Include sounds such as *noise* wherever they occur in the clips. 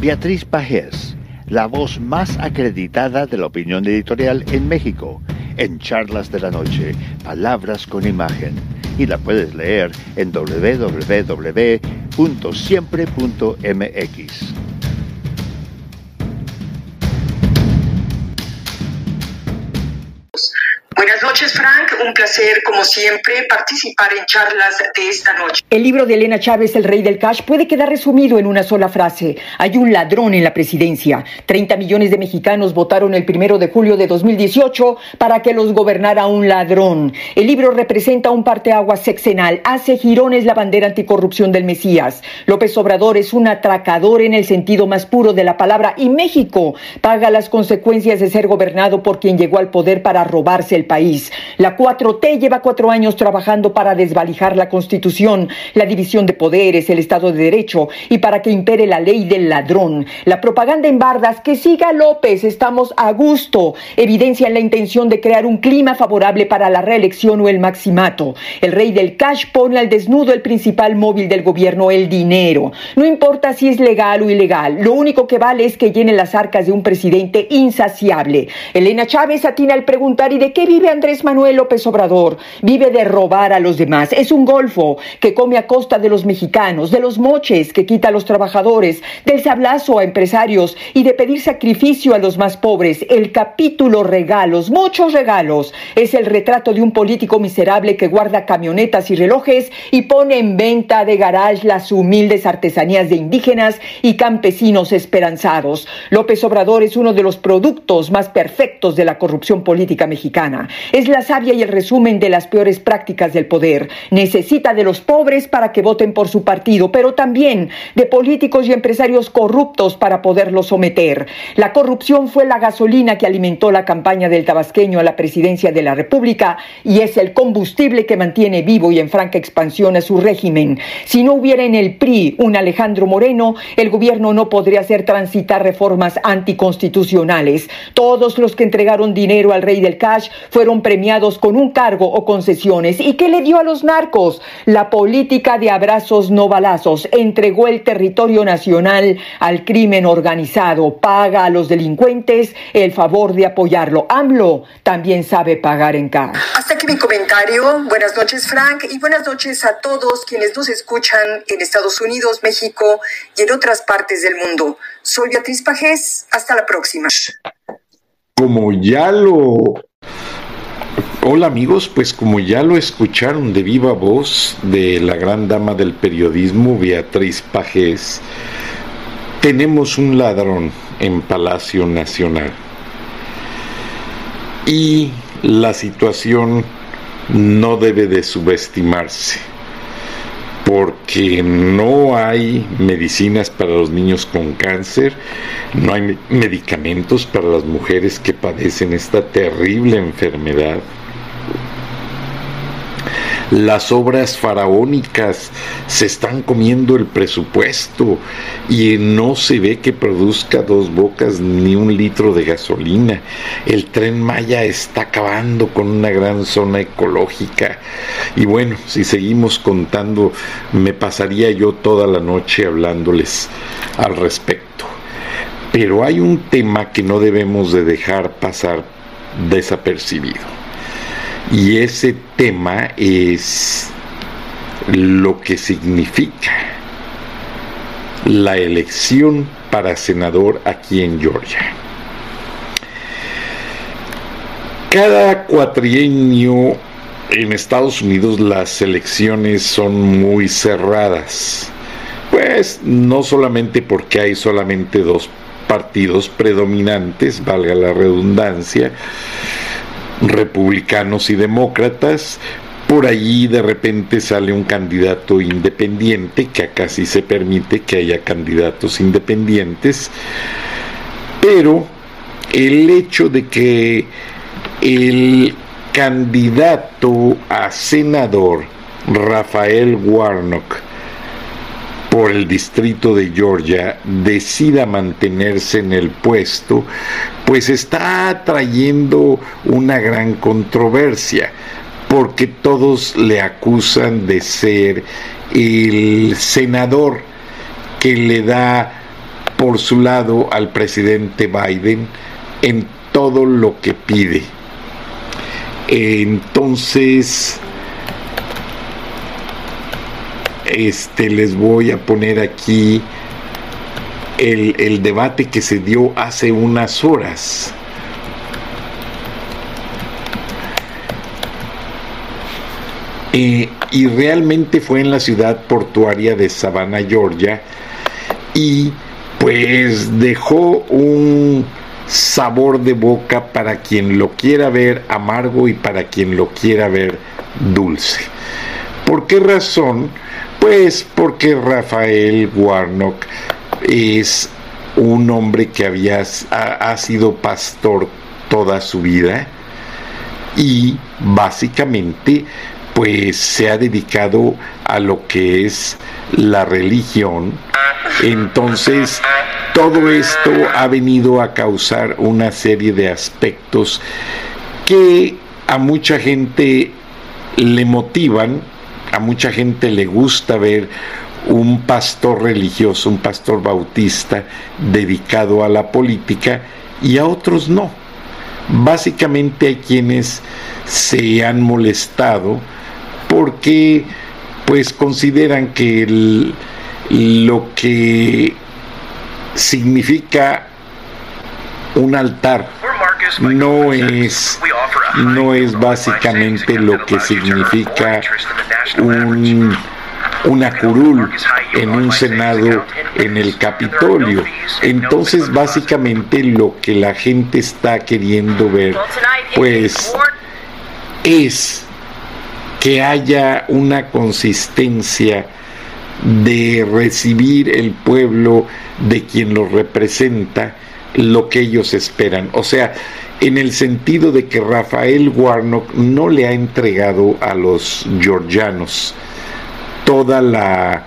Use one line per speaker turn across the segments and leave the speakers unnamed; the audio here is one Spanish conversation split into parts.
Beatriz Pajés, la voz más acreditada de la opinión editorial en México, en Charlas de la Noche, Palabras con Imagen. Y la puedes leer en www.siempre.mx.
Buenas noches, Frank. Un placer, como siempre, participar en charlas de esta noche.
El libro de Elena Chávez, El Rey del Cash, puede quedar resumido en una sola frase. Hay un ladrón en la presidencia. 30 millones de mexicanos votaron el primero de julio de 2018 para que los gobernara un ladrón. El libro representa un parteaguas sexenal. Hace girones la bandera anticorrupción del Mesías. López Obrador es un atracador en el sentido más puro de la palabra y México paga las consecuencias de ser gobernado por quien llegó al poder para robarse el país. La 4T lleva cuatro años trabajando para desvalijar la Constitución, la división de poderes, el Estado de Derecho y para que impere la ley del ladrón. La propaganda en bardas, que siga López, estamos a gusto, evidencia la intención de crear un clima favorable para la reelección o el maximato. El rey del cash pone al desnudo el principal móvil del gobierno, el dinero. No importa si es legal o ilegal, lo único que vale es que llene las arcas de un presidente insaciable. Elena Chávez atina al preguntar ¿y de qué vive Andrés Manuel López Obrador? Vive de robar a los demás. Es un golfo que come a costa de los mexicanos, de los moches que quita a los trabajadores, del sablazo a empresarios y de pedir sacrificio a los más pobres. El capítulo regalos, muchos regalos, es el retrato de un político miserable que guarda camionetas y relojes y pone en venta de garage las humildes artesanías de indígenas y campesinos esperanzados. López Obrador es uno de los productos más perfectos de la corrupción política mexicana. Es la sabia y el resumen de las peores prácticas del poder. Necesita de los pobres para que voten por su partido, pero también de políticos y empresarios corruptos para poderlos someter. La corrupción fue la gasolina que alimentó la campaña del tabasqueño a la presidencia de la República y es el combustible que mantiene vivo y en franca expansión a su régimen. Si no hubiera en el PRI un Alejandro Moreno, el gobierno no podría hacer transitar reformas anticonstitucionales. Todos los que entregaron dinero al rey del cash fueron premiados con un cargo o concesiones. ¿Y qué le dio a los narcos? La política de abrazos no balazos. Entregó el territorio nacional al crimen organizado. Paga a los delincuentes el favor de apoyarlo. AMLO también sabe pagar en cash.
Hasta aquí mi comentario. Buenas noches, Frank, y buenas noches a todos quienes nos escuchan en Estados Unidos, México y en otras partes del mundo. Soy Beatriz Pajés. Hasta la próxima.
Como ya lo Hola amigos, pues como ya lo escucharon de viva voz de la gran dama del periodismo, Beatriz Pajés, tenemos un ladrón en Palacio Nacional. Y la situación no debe de subestimarse, porque no hay medicinas para los niños con cáncer, no hay medicamentos para las mujeres que padecen esta terrible enfermedad las obras faraónicas se están comiendo el presupuesto y no se ve que produzca dos bocas ni un litro de gasolina. El tren Maya está acabando con una gran zona ecológica. Y bueno, si seguimos contando, me pasaría yo toda la noche hablándoles al respecto. Pero hay un tema que no debemos de dejar pasar desapercibido. Y ese tema es lo que significa la elección para senador aquí en Georgia. Cada cuatrienio en Estados Unidos las elecciones son muy cerradas. Pues no solamente porque hay solamente dos partidos predominantes, valga la redundancia, republicanos y demócratas, por allí de repente sale un candidato independiente, que acá sí se permite que haya candidatos independientes, pero el hecho de que el candidato a senador Rafael Warnock por el distrito de Georgia decida mantenerse en el puesto, pues está trayendo una gran controversia, porque todos le acusan de ser el senador que le da por su lado al presidente Biden en todo lo que pide. Entonces, este, les voy a poner aquí el, el debate que se dio hace unas horas. Eh, y realmente fue en la ciudad portuaria de Savannah, Georgia, y pues dejó un sabor de boca para quien lo quiera ver amargo y para quien lo quiera ver dulce. ¿Por qué razón? Pues porque Rafael Warnock es un hombre que había, ha, ha sido pastor toda su vida y básicamente pues se ha dedicado a lo que es la religión. Entonces, todo esto ha venido a causar una serie de aspectos que a mucha gente le motivan, a mucha gente le gusta ver un pastor religioso, un pastor bautista dedicado a la política y a otros no. Básicamente hay quienes se han molestado porque pues consideran que lo que significa un altar no es no es básicamente lo que significa un, una curul en un senado en el Capitolio. Entonces básicamente lo que la gente está queriendo ver pues es que haya una consistencia de recibir el pueblo de quien lo representa lo que ellos esperan. O sea, en el sentido de que Rafael Warnock no le ha entregado a los georgianos toda la,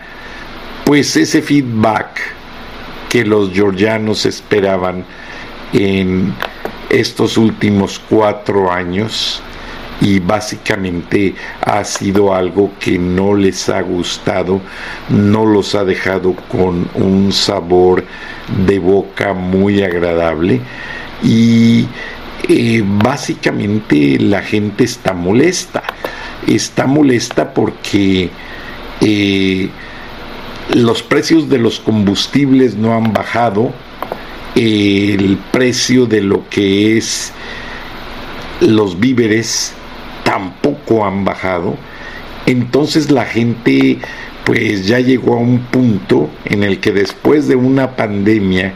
pues ese feedback que los georgianos esperaban en estos últimos cuatro años y básicamente ha sido algo que no les ha gustado, no los ha dejado con un sabor de boca muy agradable y eh, básicamente la gente está molesta, está molesta porque eh, los precios de los combustibles no han bajado, el precio de lo que es los víveres tampoco han bajado, entonces la gente pues ya llegó a un punto en el que después de una pandemia,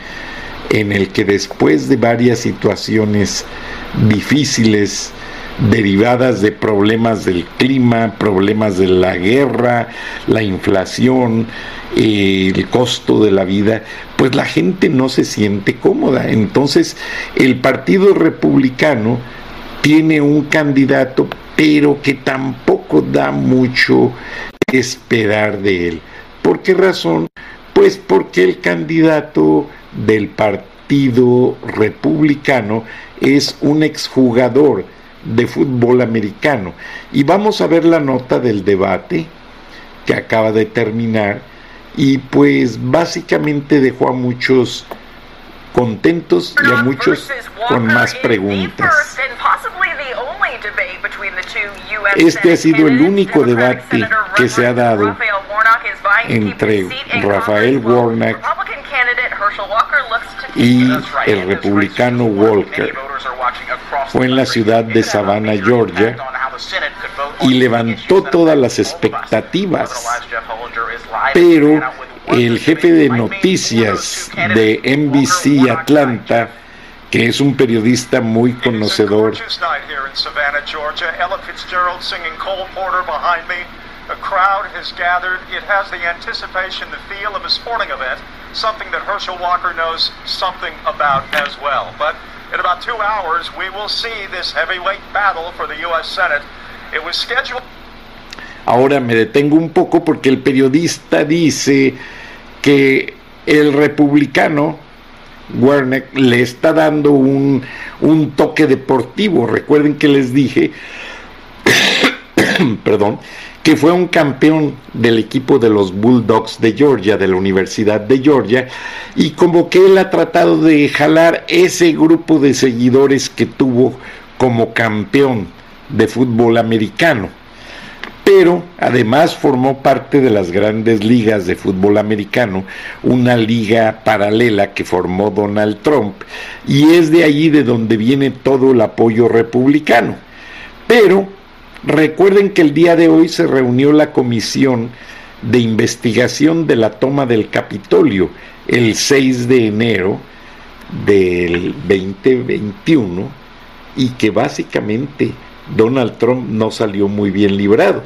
en el que después de varias situaciones difíciles, derivadas de problemas del clima, problemas de la guerra, la inflación, el costo de la vida, pues la gente no se siente cómoda. Entonces el Partido Republicano tiene un candidato pero que tampoco da mucho esperar de él. ¿Por qué razón? Pues porque el candidato del Partido Republicano es un exjugador de fútbol americano. Y vamos a ver la nota del debate que acaba de terminar y pues básicamente dejó a muchos contentos y a muchos con más preguntas. Este ha sido el único debate que se ha dado entre Rafael Warnock y el republicano Walker. Fue en la ciudad de Savannah, Georgia, y levantó todas las expectativas. Pero el jefe de noticias de NBC Atlanta, que es un periodista muy conocedor,
A crowd has gathered. It has the anticipation, the feel of a sporting event, something that Herschel Walker knows something about as well. But in about two hours, we will see this heavyweight battle for the U.S. Senate. It was scheduled.
Ahora me detengo un poco porque el periodista dice que el republicano Werner le está dando un, un toque deportivo. Recuerden que les dije, *coughs* perdón, que fue un campeón del equipo de los Bulldogs de Georgia, de la Universidad de Georgia, y como que él ha tratado de jalar ese grupo de seguidores que tuvo como campeón de fútbol americano. Pero además formó parte de las grandes ligas de fútbol americano, una liga paralela que formó Donald Trump, y es de allí de donde viene todo el apoyo republicano. Pero Recuerden que el día de hoy se reunió la comisión de investigación de la toma del Capitolio el 6 de enero del 2021 y que básicamente Donald Trump no salió muy bien librado,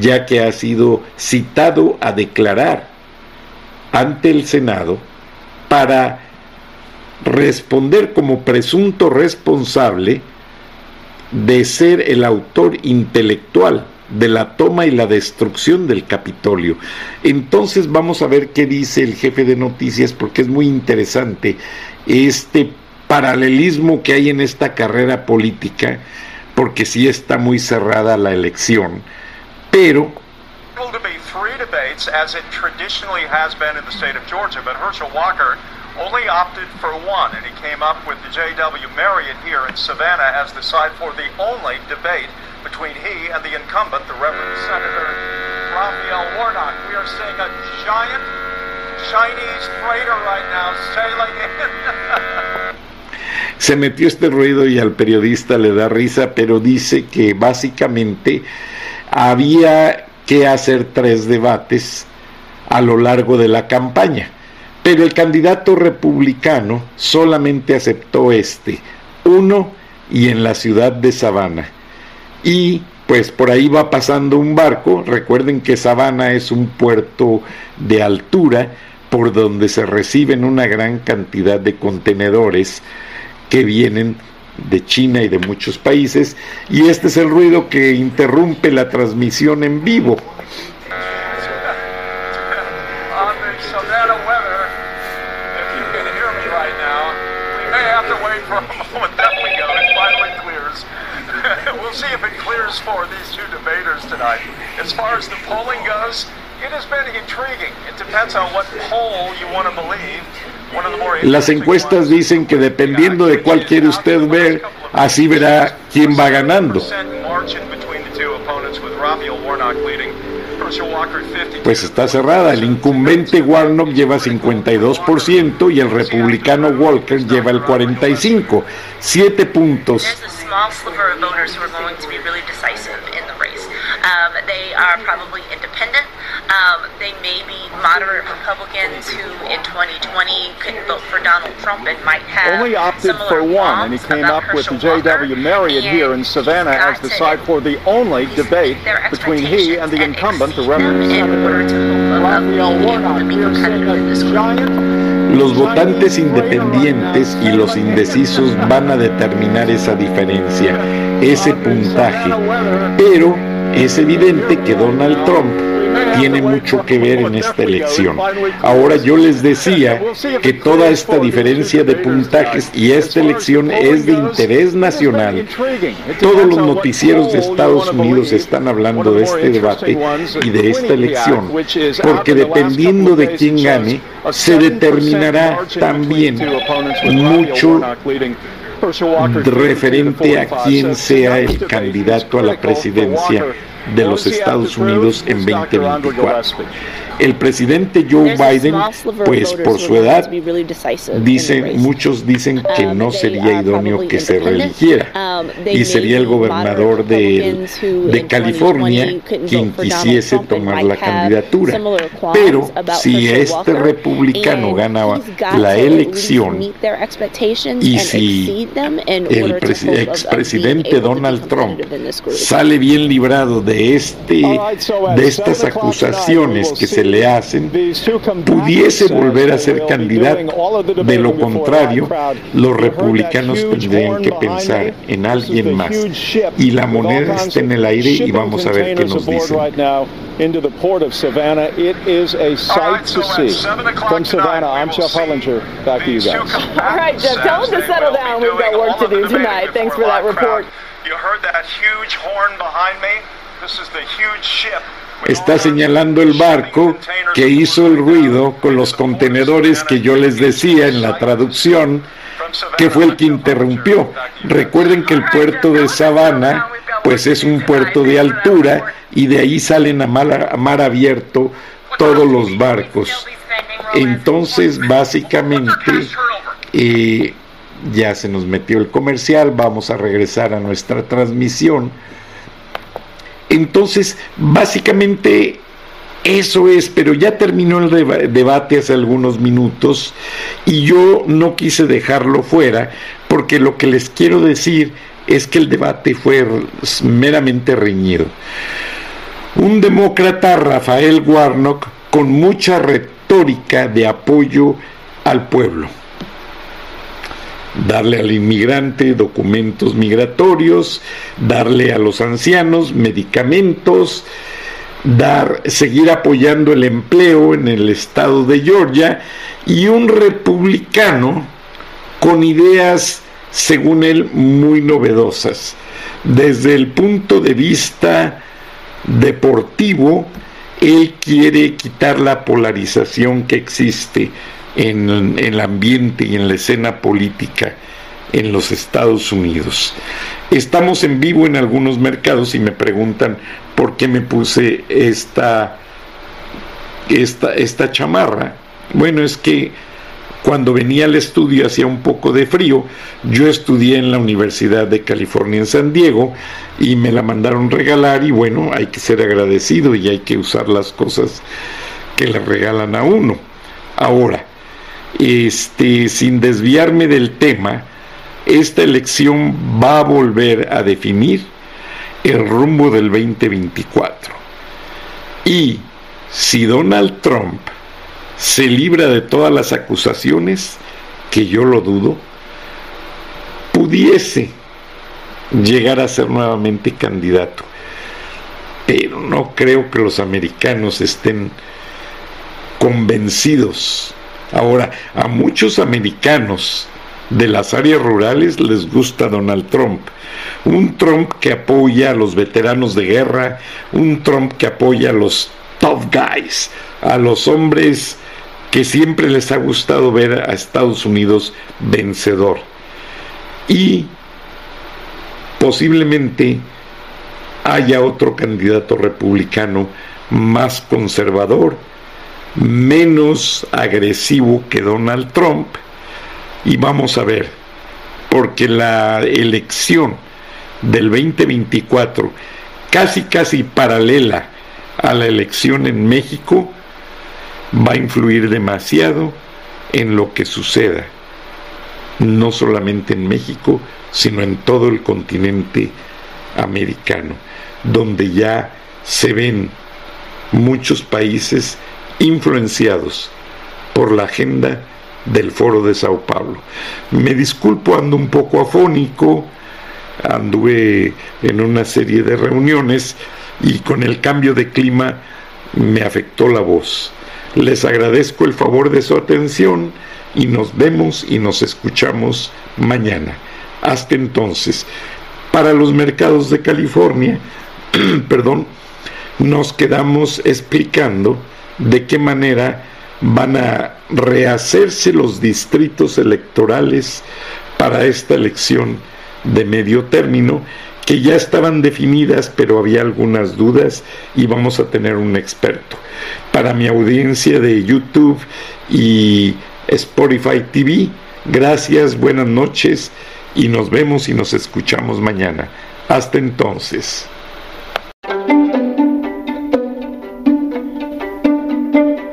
ya que ha sido citado a declarar ante el Senado para responder como presunto responsable de ser el autor intelectual de la toma y la destrucción del Capitolio. Entonces vamos a ver qué dice el jefe de noticias porque es muy interesante este paralelismo que hay en esta carrera política porque sí está muy cerrada la elección, pero
only opted for one, and he came up with the J.W. Marriott here in Savannah as the site for the only debate between he and the incumbent, the Reverend Senator Raphael Warnock. We are seeing a giant Chinese freighter right now sailing in.
Se metió este ruido y al periodista le da risa, pero dice que básicamente había que hacer tres debates a lo largo de la campaña pero el candidato republicano solamente aceptó este, uno y en la ciudad de Savannah. Y pues por ahí va pasando un barco, recuerden que Savannah es un puerto de altura por donde se reciben una gran cantidad de contenedores que vienen de China y de muchos países, y este es el ruido que interrumpe la transmisión en vivo. *laughs*
for these two debaters tonight. As far as the polling goes, it has been intriguing. It depends on what poll you want to believe.
Las encuestas dicen que dependiendo de cuál quiere usted ver, así verá quién va ganando. Pues está cerrada. El incumbente Warnock lleva 52% y el republicano Walker lleva el 45%. Siete puntos. Um, they are probably independent. Um, they may be moderate Republicans who, in 2020, couldn't vote for Donald Trump and might have only opted for one, and he came up with the J.W. Marriott here in Savannah as the site for the only debate between he and the incumbent, the Reverend Raphael Warnock. A giant Los votantes independientes y los indecisos van a determinar esa diferencia, ese puntaje. Pero es evidente que Donald Trump tiene mucho que ver en esta elección. Ahora yo les decía que toda esta diferencia de puntajes y esta elección es de interés nacional. Todos los noticieros de Estados Unidos están hablando de este debate y de esta elección, porque dependiendo de quién gane, se determinará también mucho referente a quién sea el candidato a la presidencia de los Estados Unidos en 2024. El presidente Joe Biden, pues por su edad, dicen, muchos dicen que um, no sería idóneo que se reeligiera. Um, y sería el gobernador de, de California quien quisiese tomar la candidatura. Pero si este republicano gana la elección y si el expresidente Donald Trump sale bien librado de este de estas acusaciones que se le hacen, pudiese volver a ser candidato. De lo contrario, los republicanos tendrían que pensar en alguien más. Y la moneda está en el aire y vamos a ver qué nos dicen. into the port of Savannah. It is a sight to see. From Savannah, I'm Jeff Hollinger. Back to you guys.
All right, Jeff, tell them to settle down. We've got work to do tonight. Thanks for that report. You heard that huge horn behind me? This is the huge ship
está señalando el barco que hizo el ruido con los contenedores que yo les decía en la traducción, que fue el que interrumpió. Recuerden que el puerto de Savannah, pues es un puerto de altura y de ahí salen a mar, abierto todos los barcos. Entonces, básicamente, eh, ya se nos metió el comercial, vamos a regresar a nuestra transmisión. Entonces, básicamente eso es, pero ya terminó el debate hace algunos minutos y yo no quise dejarlo fuera porque lo que les quiero decir es que el debate fue meramente reñido. Un demócrata, Rafael Warnock, con mucha retórica de apoyo al pueblo darle al inmigrante documentos migratorios, darle a los ancianos medicamentos, dar, seguir apoyando el empleo en el estado de Georgia y un republicano con ideas, según él, muy novedosas. Desde el punto de vista deportivo, él quiere quitar la polarización que existe en, el ambiente y en la escena política en los Estados Unidos. Estamos en vivo en algunos mercados y me preguntan por qué me puse esta, esta, esta chamarra. Bueno, es que cuando venía al estudio hacía un poco de frío. Yo estudié en la Universidad de California en San Diego y me la mandaron regalar y bueno, hay que ser agradecido y hay que usar las cosas que le regalan a uno. Ahora, este, sin desviarme del tema, esta elección va a volver a definir el rumbo del 2024. Y si Donald Trump se libra de todas las acusaciones, que yo lo dudo, pudiese llegar a ser nuevamente candidato. Pero no creo que los americanos estén convencidos Ahora, a muchos americanos de las áreas rurales les gusta Donald Trump. Un Trump que apoya a los veteranos de guerra, un Trump que apoya a los tough guys, a los hombres que siempre les ha gustado ver a Estados Unidos vencedor. Y posiblemente haya otro candidato republicano más conservador menos agresivo que Donald Trump. Y vamos a ver, porque la elección del 2024, casi casi paralela a la elección en México, va a influir demasiado en lo que suceda, no solamente en México, sino en todo el continente americano, donde ya se ven muchos países influenciados por la agenda del foro de Sao Paulo. Me disculpo, ando un poco afónico, anduve en una serie de reuniones y con el cambio de clima me afectó la voz. Les agradezco el favor de su atención y nos vemos y nos escuchamos mañana. Hasta entonces, para los mercados de California, *clears throat* perdón, nos quedamos explicando de qué manera van a rehacerse los distritos electorales para esta elección de medio término que ya estaban definidas, pero había algunas dudas y vamos a tener un experto. Para mi audiencia de YouTube y Spotify TV, gracias, buenas noches y nos vemos y nos escuchamos mañana. Hasta entonces.